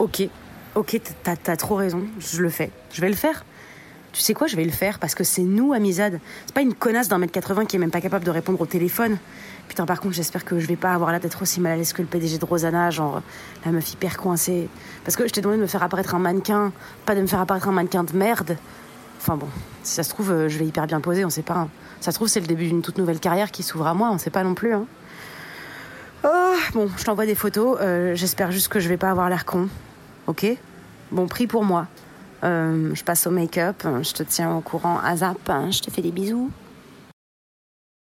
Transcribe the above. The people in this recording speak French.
Ok, ok, t'as as trop raison, je le fais. Je vais le faire. Tu sais quoi, je vais le faire parce que c'est nous, Amizade. C'est pas une connasse d'un mètre 80 qui est même pas capable de répondre au téléphone. Putain, par contre, j'espère que je vais pas avoir l'air d'être aussi mal à l'aise que le PDG de Rosanna, genre la meuf hyper coincée. Parce que je t'ai demandé de me faire apparaître un mannequin, pas de me faire apparaître un mannequin de merde. Enfin bon, si ça se trouve, euh, je vais hyper bien poser, on sait pas. hein. Ça se trouve, c'est le début d'une toute nouvelle carrière qui s'ouvre à moi, on sait pas non plus. Hein. Oh, bon, je t'envoie des photos, euh, j'espère juste que je vais pas avoir l'air con. Ok Bon, prix pour moi. Euh, je passe au make-up, je te tiens au courant à zap, hein, je te fais des bisous.